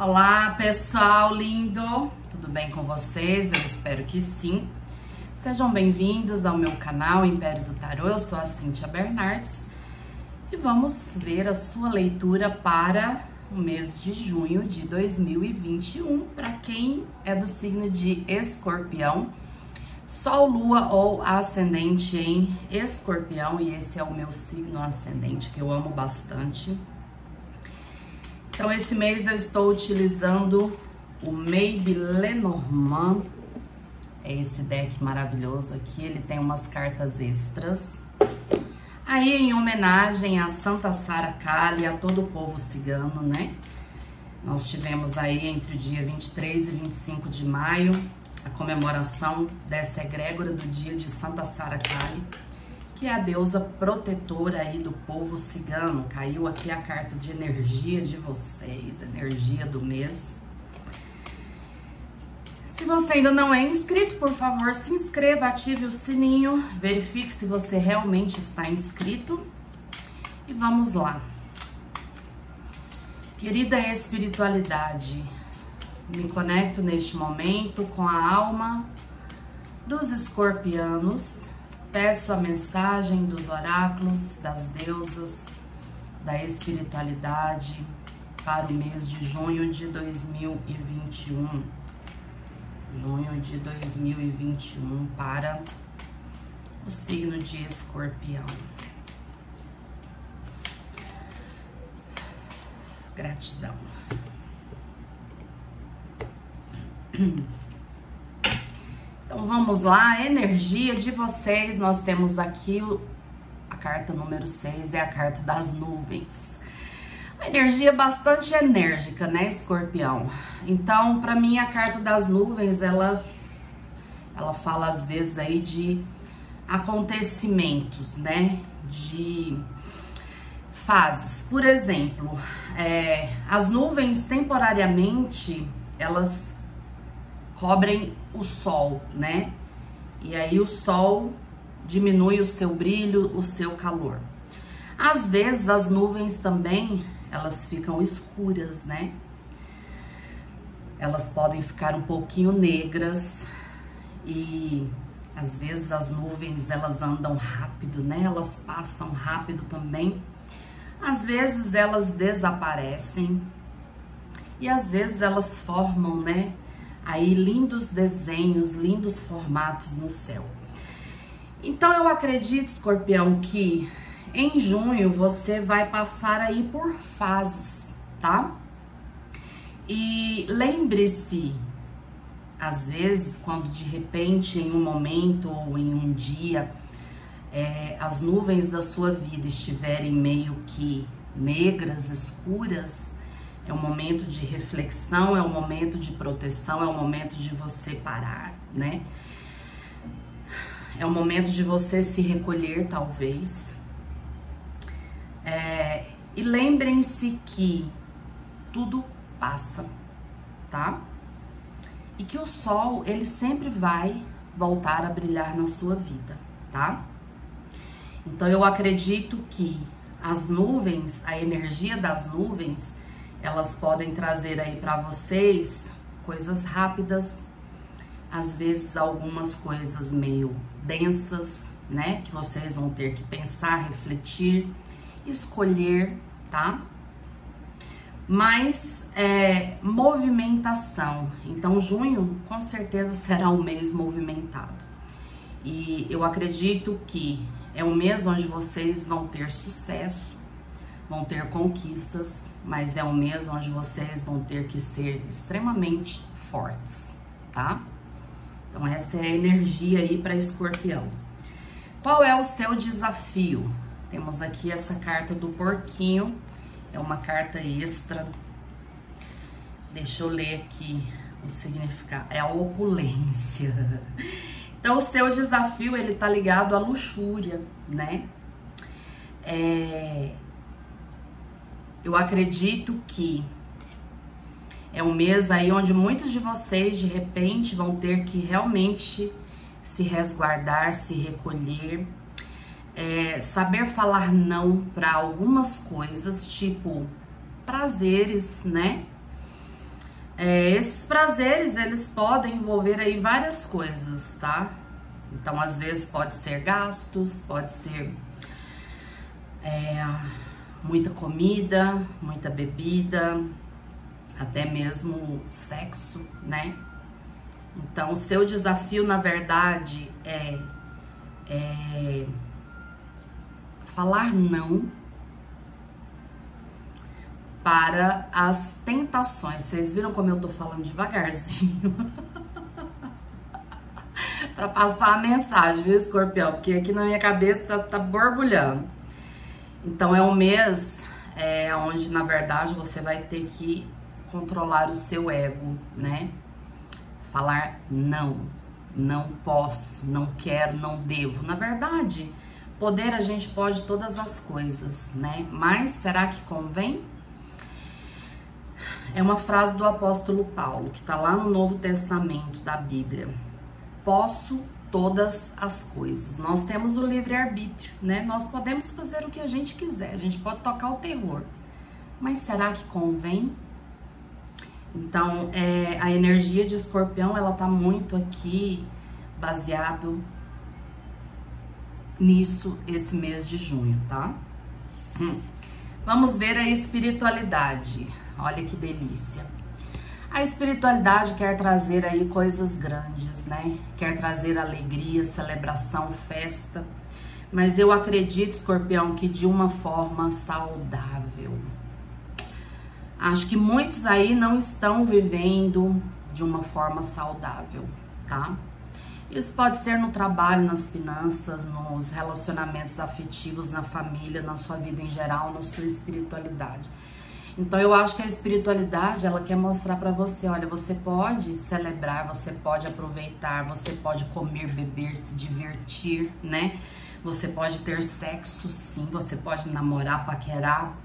Olá, pessoal lindo! Tudo bem com vocês? Eu espero que sim. Sejam bem-vindos ao meu canal Império do Tarô. Eu sou a Cíntia Bernardes e vamos ver a sua leitura para o mês de junho de 2021 para quem é do signo de Escorpião. Sol, Lua ou Ascendente em Escorpião, e esse é o meu signo ascendente que eu amo bastante. Então, esse mês eu estou utilizando o Maybe Lenormand. É esse deck maravilhoso aqui. Ele tem umas cartas extras. Aí, em homenagem a Santa Sara Kali, a todo o povo cigano, né? Nós tivemos aí entre o dia 23 e 25 de maio a comemoração dessa egrégora do dia de Santa Sara Kali que é a deusa protetora aí do povo cigano. Caiu aqui a carta de energia de vocês, energia do mês. Se você ainda não é inscrito, por favor, se inscreva, ative o sininho, verifique se você realmente está inscrito. E vamos lá. Querida espiritualidade, me conecto neste momento com a alma dos escorpianos Peço a mensagem dos oráculos, das deusas, da espiritualidade para o mês de junho de 2021. Junho de 2021 para o signo de Escorpião. Gratidão. Então vamos lá, energia de vocês. Nós temos aqui a carta número 6, é a carta das nuvens. Uma energia bastante enérgica, né, Escorpião? Então, para mim a carta das nuvens, ela ela fala às vezes aí de acontecimentos, né? De fases. Por exemplo, é, as nuvens temporariamente elas cobrem o sol, né? E aí o sol diminui o seu brilho, o seu calor. Às vezes as nuvens também, elas ficam escuras, né? Elas podem ficar um pouquinho negras e às vezes as nuvens elas andam rápido, né? Elas passam rápido também. Às vezes elas desaparecem e às vezes elas formam, né? Aí lindos desenhos, lindos formatos no céu. Então eu acredito, escorpião, que em junho você vai passar aí por fases, tá? E lembre-se, às vezes, quando de repente, em um momento ou em um dia, é, as nuvens da sua vida estiverem meio que negras, escuras, é um momento de reflexão, é um momento de proteção, é um momento de você parar, né? É um momento de você se recolher, talvez. É, e lembrem-se que tudo passa, tá? E que o sol, ele sempre vai voltar a brilhar na sua vida, tá? Então eu acredito que as nuvens, a energia das nuvens, elas podem trazer aí para vocês coisas rápidas, às vezes algumas coisas meio densas, né? Que vocês vão ter que pensar, refletir, escolher, tá? Mas é, movimentação. Então, junho com certeza será um mês movimentado. E eu acredito que é um mês onde vocês vão ter sucesso, vão ter conquistas, mas é um mês onde vocês vão ter que ser extremamente fortes, tá? Então essa é a energia aí para escorpião. Qual é o seu desafio? Temos aqui essa carta do porquinho, é uma carta extra. Deixa eu ler aqui o significado, é a opulência. Então o seu desafio, ele tá ligado à luxúria, né? É, eu acredito que é um mês aí onde muitos de vocês de repente vão ter que realmente se resguardar, se recolher, é, saber falar não para algumas coisas, tipo prazeres, né? É, esses prazeres, eles podem envolver aí várias coisas, tá? Então, às vezes pode ser gastos, pode ser é, muita comida, muita bebida, até mesmo sexo, né? Então, o seu desafio, na verdade, é, é falar não para as tentações. Vocês viram como eu tô falando devagarzinho? para passar a mensagem, viu, escorpião? Porque aqui na minha cabeça tá, tá borbulhando. Então é um mês é, onde, na verdade, você vai ter que controlar o seu ego, né? Falar não, não posso, não quero, não devo. Na verdade, poder a gente pode todas as coisas, né? Mas será que convém? É uma frase do apóstolo Paulo, que está lá no Novo Testamento da Bíblia. Posso todas as coisas. Nós temos o livre-arbítrio, né? Nós podemos fazer o que a gente quiser, a gente pode tocar o terror. Mas será que convém? Então, é, a energia de escorpião, ela tá muito aqui baseado nisso esse mês de junho, tá? Hum. Vamos ver a espiritualidade. Olha que delícia. A espiritualidade quer trazer aí coisas grandes, né? Quer trazer alegria, celebração, festa. Mas eu acredito, escorpião, que de uma forma saudável. Acho que muitos aí não estão vivendo de uma forma saudável, tá? Isso pode ser no trabalho, nas finanças, nos relacionamentos afetivos, na família, na sua vida em geral, na sua espiritualidade. Então eu acho que a espiritualidade, ela quer mostrar para você, olha, você pode celebrar, você pode aproveitar, você pode comer, beber, se divertir, né? Você pode ter sexo, sim, você pode namorar, paquerar,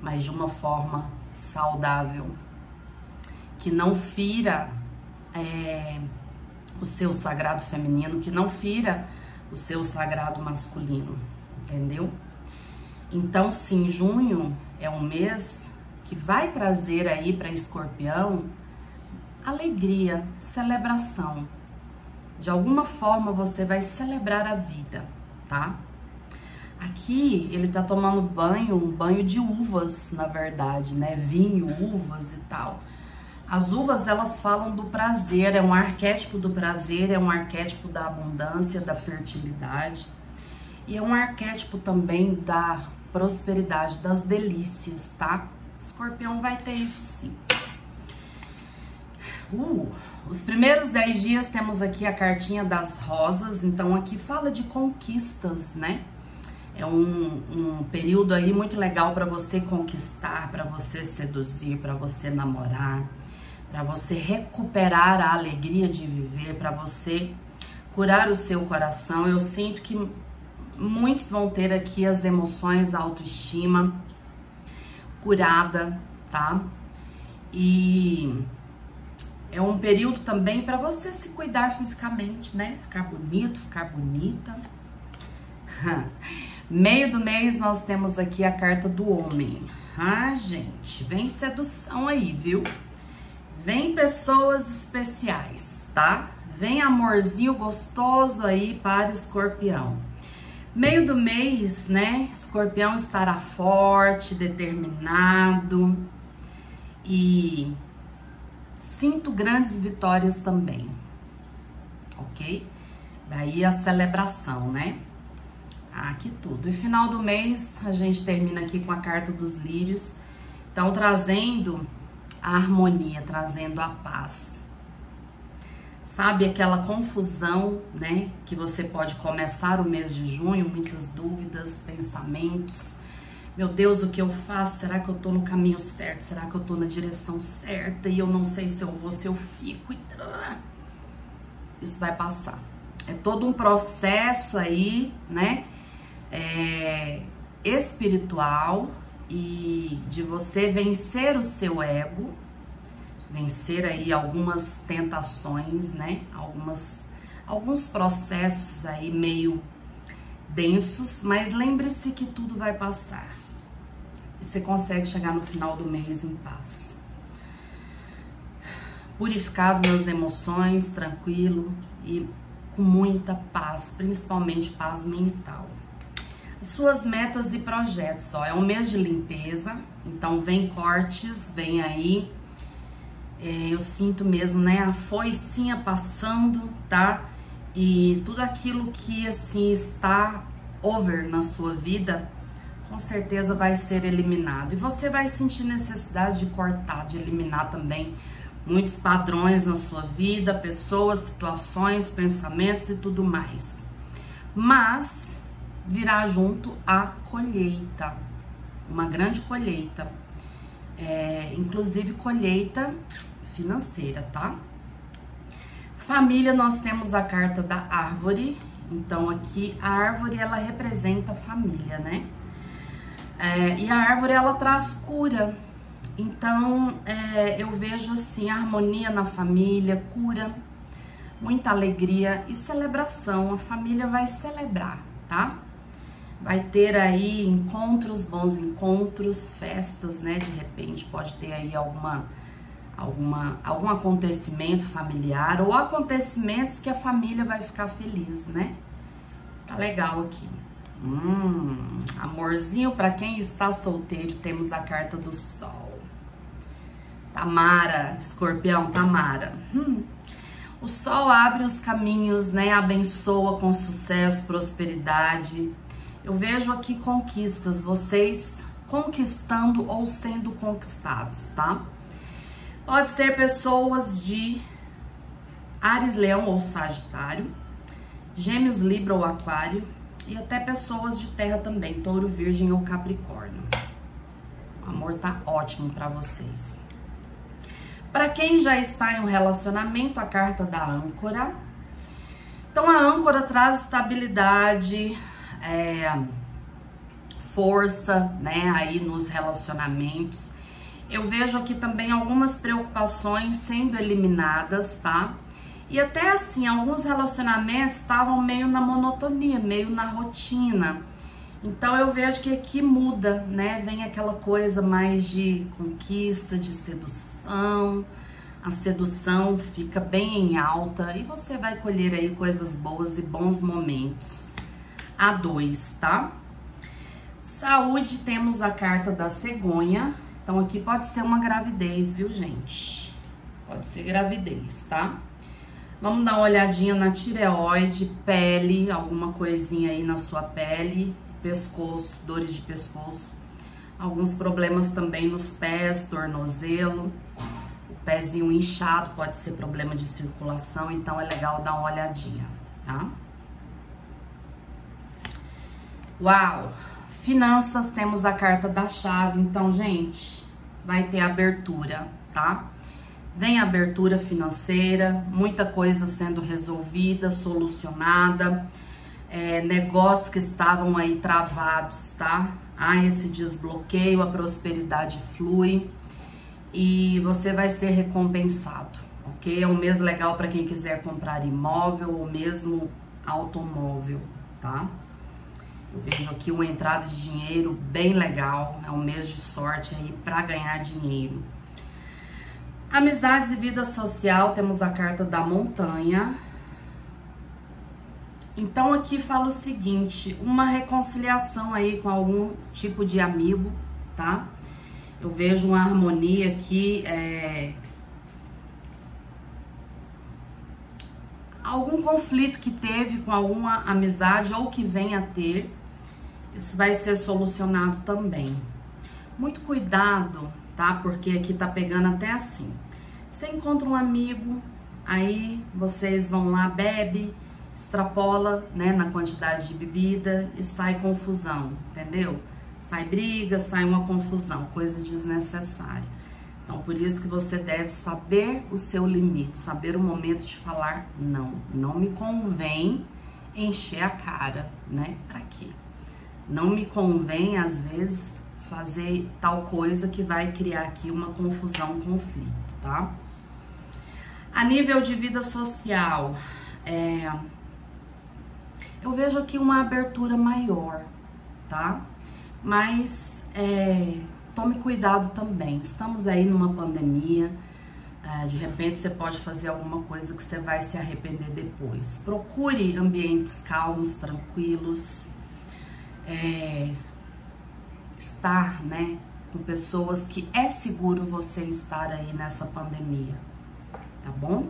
mas de uma forma saudável, que não fira é, o seu sagrado feminino, que não fira o seu sagrado masculino, entendeu? Então, sim, junho é um mês que vai trazer aí para Escorpião alegria, celebração. De alguma forma você vai celebrar a vida, tá? Aqui ele tá tomando banho, um banho de uvas, na verdade, né? Vinho, uvas e tal. As uvas, elas falam do prazer, é um arquétipo do prazer, é um arquétipo da abundância, da fertilidade. E é um arquétipo também da prosperidade, das delícias, tá? Escorpião vai ter isso sim. Uh, os primeiros 10 dias temos aqui a cartinha das rosas, então aqui fala de conquistas, né? É um, um período aí muito legal para você conquistar, para você seduzir, para você namorar, para você recuperar a alegria de viver, para você curar o seu coração. Eu sinto que muitos vão ter aqui as emoções, a autoestima, curada, tá? E é um período também para você se cuidar fisicamente, né? Ficar bonito, ficar bonita. Meio do mês nós temos aqui a carta do homem. Ah, gente, vem sedução aí, viu? Vem pessoas especiais, tá? Vem amorzinho gostoso aí para escorpião. Meio do mês, né? Escorpião estará forte, determinado e sinto grandes vitórias também, ok? Daí a celebração, né? Aqui tudo. E final do mês a gente termina aqui com a carta dos lírios, então trazendo a harmonia, trazendo a paz sabe aquela confusão, né? Que você pode começar o mês de junho, muitas dúvidas, pensamentos. Meu Deus, o que eu faço? Será que eu tô no caminho certo? Será que eu tô na direção certa? E eu não sei se eu vou, se eu fico. Isso vai passar. É todo um processo aí, né? É, espiritual e de você vencer o seu ego vencer aí algumas tentações, né? Algumas alguns processos aí meio densos, mas lembre-se que tudo vai passar. E você consegue chegar no final do mês em paz. purificado nas emoções, tranquilo e com muita paz, principalmente paz mental. As suas metas e projetos, ó, é um mês de limpeza, então vem cortes, vem aí. É, eu sinto mesmo, né, a foicinha passando, tá? E tudo aquilo que assim está over na sua vida, com certeza vai ser eliminado. E você vai sentir necessidade de cortar, de eliminar também muitos padrões na sua vida, pessoas, situações, pensamentos e tudo mais. Mas virá junto a colheita, uma grande colheita, é, inclusive colheita financeira, tá? Família, nós temos a carta da árvore. Então, aqui a árvore ela representa a família, né? É, e a árvore ela traz cura. Então, é, eu vejo assim harmonia na família, cura, muita alegria e celebração. A família vai celebrar, tá? Vai ter aí encontros, bons encontros, festas, né? De repente pode ter aí alguma alguma, algum acontecimento familiar ou acontecimentos que a família vai ficar feliz, né? Tá legal aqui. Hum, amorzinho para quem está solteiro, temos a carta do sol. Tamara, escorpião, Tamara. Hum. O sol abre os caminhos, né? Abençoa com sucesso, prosperidade. Eu vejo aqui conquistas, vocês conquistando ou sendo conquistados, tá? Pode ser pessoas de Ares, Leão ou Sagitário, Gêmeos, Libra ou Aquário e até pessoas de Terra também, Touro, Virgem ou Capricórnio. O amor tá ótimo para vocês. Para quem já está em um relacionamento, a carta da âncora. Então a âncora traz estabilidade, é, força, né, aí nos relacionamentos eu vejo aqui também algumas preocupações sendo eliminadas, tá? E até assim, alguns relacionamentos estavam meio na monotonia, meio na rotina. Então eu vejo que aqui muda, né? Vem aquela coisa mais de conquista, de sedução. A sedução fica bem em alta e você vai colher aí coisas boas e bons momentos. A dois, tá? Saúde, temos a carta da cegonha, então, aqui pode ser uma gravidez, viu, gente? Pode ser gravidez, tá? Vamos dar uma olhadinha na tireoide, pele, alguma coisinha aí na sua pele, pescoço, dores de pescoço. Alguns problemas também nos pés, tornozelo, o pezinho inchado, pode ser problema de circulação, então é legal dar uma olhadinha, tá? Uau! Finanças, temos a carta da chave. Então, gente, vai ter abertura, tá? Vem abertura financeira, muita coisa sendo resolvida, solucionada, é, negócios que estavam aí travados, tá? Há esse desbloqueio, a prosperidade flui e você vai ser recompensado, ok? É um mês legal para quem quiser comprar imóvel ou mesmo automóvel, tá? Eu vejo aqui uma entrada de dinheiro bem legal, é um mês de sorte aí para ganhar dinheiro. Amizades e vida social, temos a carta da montanha. Então aqui fala o seguinte, uma reconciliação aí com algum tipo de amigo, tá? Eu vejo uma harmonia aqui, é, algum conflito que teve com alguma amizade ou que venha a ter, isso vai ser solucionado também. Muito cuidado, tá? Porque aqui tá pegando até assim. Você encontra um amigo, aí vocês vão lá, bebe, extrapola, né, na quantidade de bebida e sai confusão, entendeu? Sai briga, sai uma confusão, coisa desnecessária. Então, por isso que você deve saber o seu limite, saber o momento de falar não. Não me convém encher a cara, né? Pra quê? Não me convém, às vezes, fazer tal coisa que vai criar aqui uma confusão, um conflito, tá? A nível de vida social, é, eu vejo aqui uma abertura maior, tá? Mas é, tome cuidado também. Estamos aí numa pandemia, é, de repente você pode fazer alguma coisa que você vai se arrepender depois. Procure ambientes calmos, tranquilos. É, estar, né, com pessoas que é seguro você estar aí nessa pandemia, tá bom?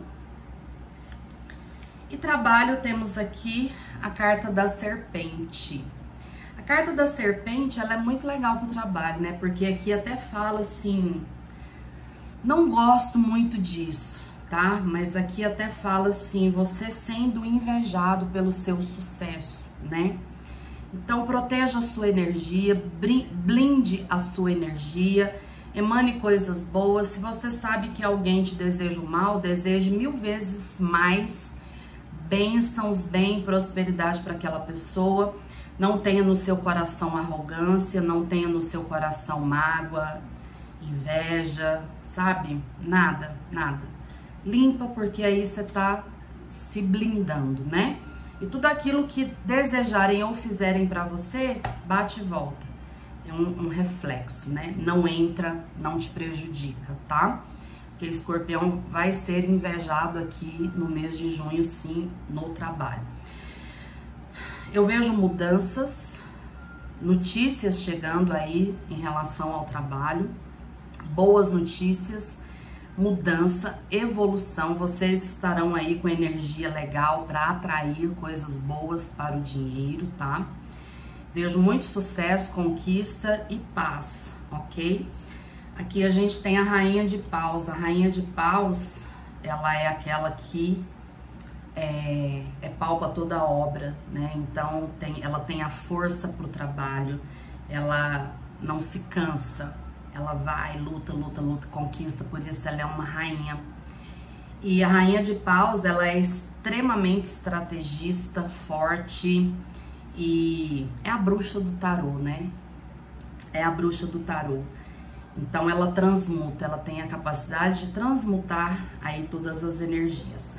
E trabalho temos aqui a carta da serpente. A carta da serpente, ela é muito legal pro trabalho, né? Porque aqui até fala assim, não gosto muito disso, tá? Mas aqui até fala assim, você sendo invejado pelo seu sucesso, né? Então proteja a sua energia, blinde a sua energia, emane coisas boas. Se você sabe que alguém te deseja o mal, deseje mil vezes mais bênçãos, bem, prosperidade para aquela pessoa. Não tenha no seu coração arrogância, não tenha no seu coração mágoa, inveja, sabe? Nada, nada. Limpa, porque aí você tá se blindando, né? E tudo aquilo que desejarem ou fizerem para você, bate e volta. É um, um reflexo, né? Não entra, não te prejudica, tá? que escorpião vai ser invejado aqui no mês de junho, sim, no trabalho. Eu vejo mudanças, notícias chegando aí em relação ao trabalho, boas notícias, mudança, evolução. Vocês estarão aí com energia legal para atrair coisas boas para o dinheiro, tá? Vejo muito sucesso, conquista e paz, ok? Aqui a gente tem a rainha de paus. A rainha de paus, ela é aquela que é, é pau para toda a obra, né? Então tem, ela tem a força para o trabalho, ela não se cansa, ela vai, luta, luta, luta, conquista, por isso ela é uma rainha. E a rainha de paus, ela é extremamente estrategista, forte e é a bruxa do tarô, né? É a bruxa do tarô. Então ela transmuta, ela tem a capacidade de transmutar aí todas as energias.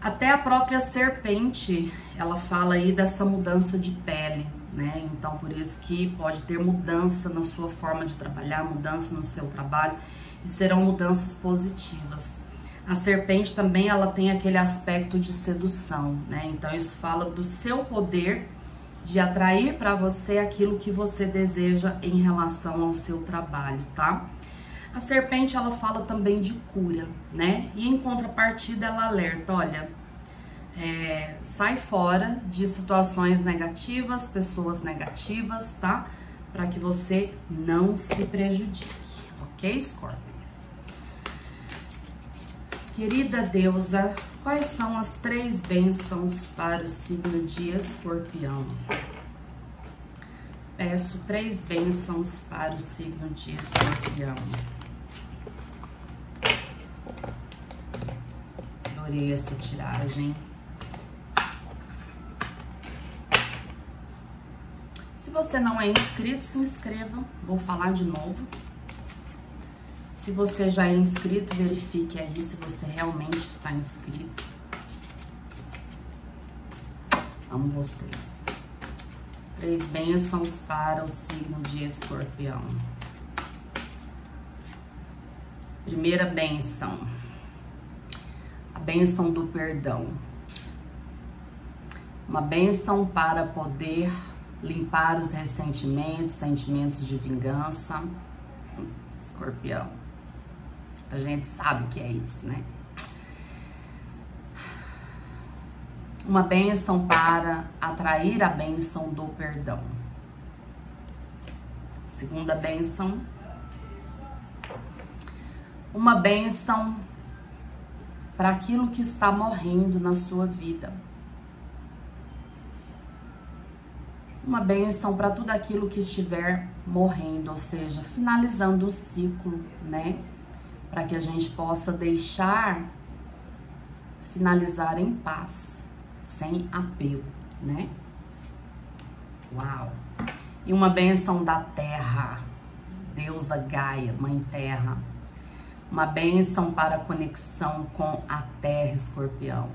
Até a própria serpente, ela fala aí dessa mudança de pele, né? Então por isso que pode ter mudança na sua forma de trabalhar, mudança no seu trabalho e serão mudanças positivas. A serpente também ela tem aquele aspecto de sedução, né? Então isso fala do seu poder de atrair para você aquilo que você deseja em relação ao seu trabalho, tá? A serpente ela fala também de cura, né? E em contrapartida ela alerta, olha, é, sai fora de situações negativas, pessoas negativas, tá? Para que você não se prejudique, ok, Scorpio? Querida deusa, quais são as três bênçãos para o signo de escorpião? Peço três bênçãos para o signo de escorpião. Adorei essa tiragem. Você não é inscrito, se inscreva. Vou falar de novo. Se você já é inscrito, verifique aí se você realmente está inscrito. Amo vocês. Três bênçãos para o signo de escorpião. Primeira bênção. A bênção do perdão. Uma bênção para poder limpar os ressentimentos, sentimentos de vingança. Escorpião. A gente sabe que é isso, né? Uma bênção para atrair a bênção do perdão. Segunda bênção. Uma bênção para aquilo que está morrendo na sua vida. Uma bênção para tudo aquilo que estiver morrendo, ou seja, finalizando o ciclo, né? para que a gente possa deixar finalizar em paz, sem apego, né? Uau! E uma benção da terra, deusa Gaia, mãe terra. Uma benção para a conexão com a terra, escorpião.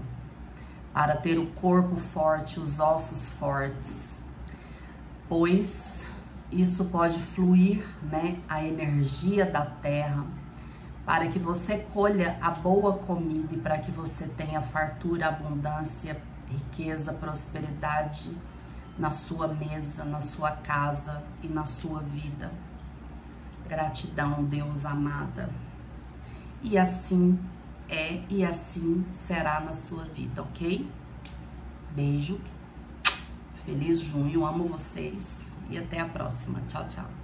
Para ter o corpo forte, os ossos fortes. Pois isso pode fluir, né? A energia da terra para que você colha a boa comida e para que você tenha fartura, abundância, riqueza, prosperidade na sua mesa, na sua casa e na sua vida. Gratidão, Deus amada. E assim é e assim será na sua vida, ok? Beijo. Feliz junho, amo vocês e até a próxima. Tchau, tchau.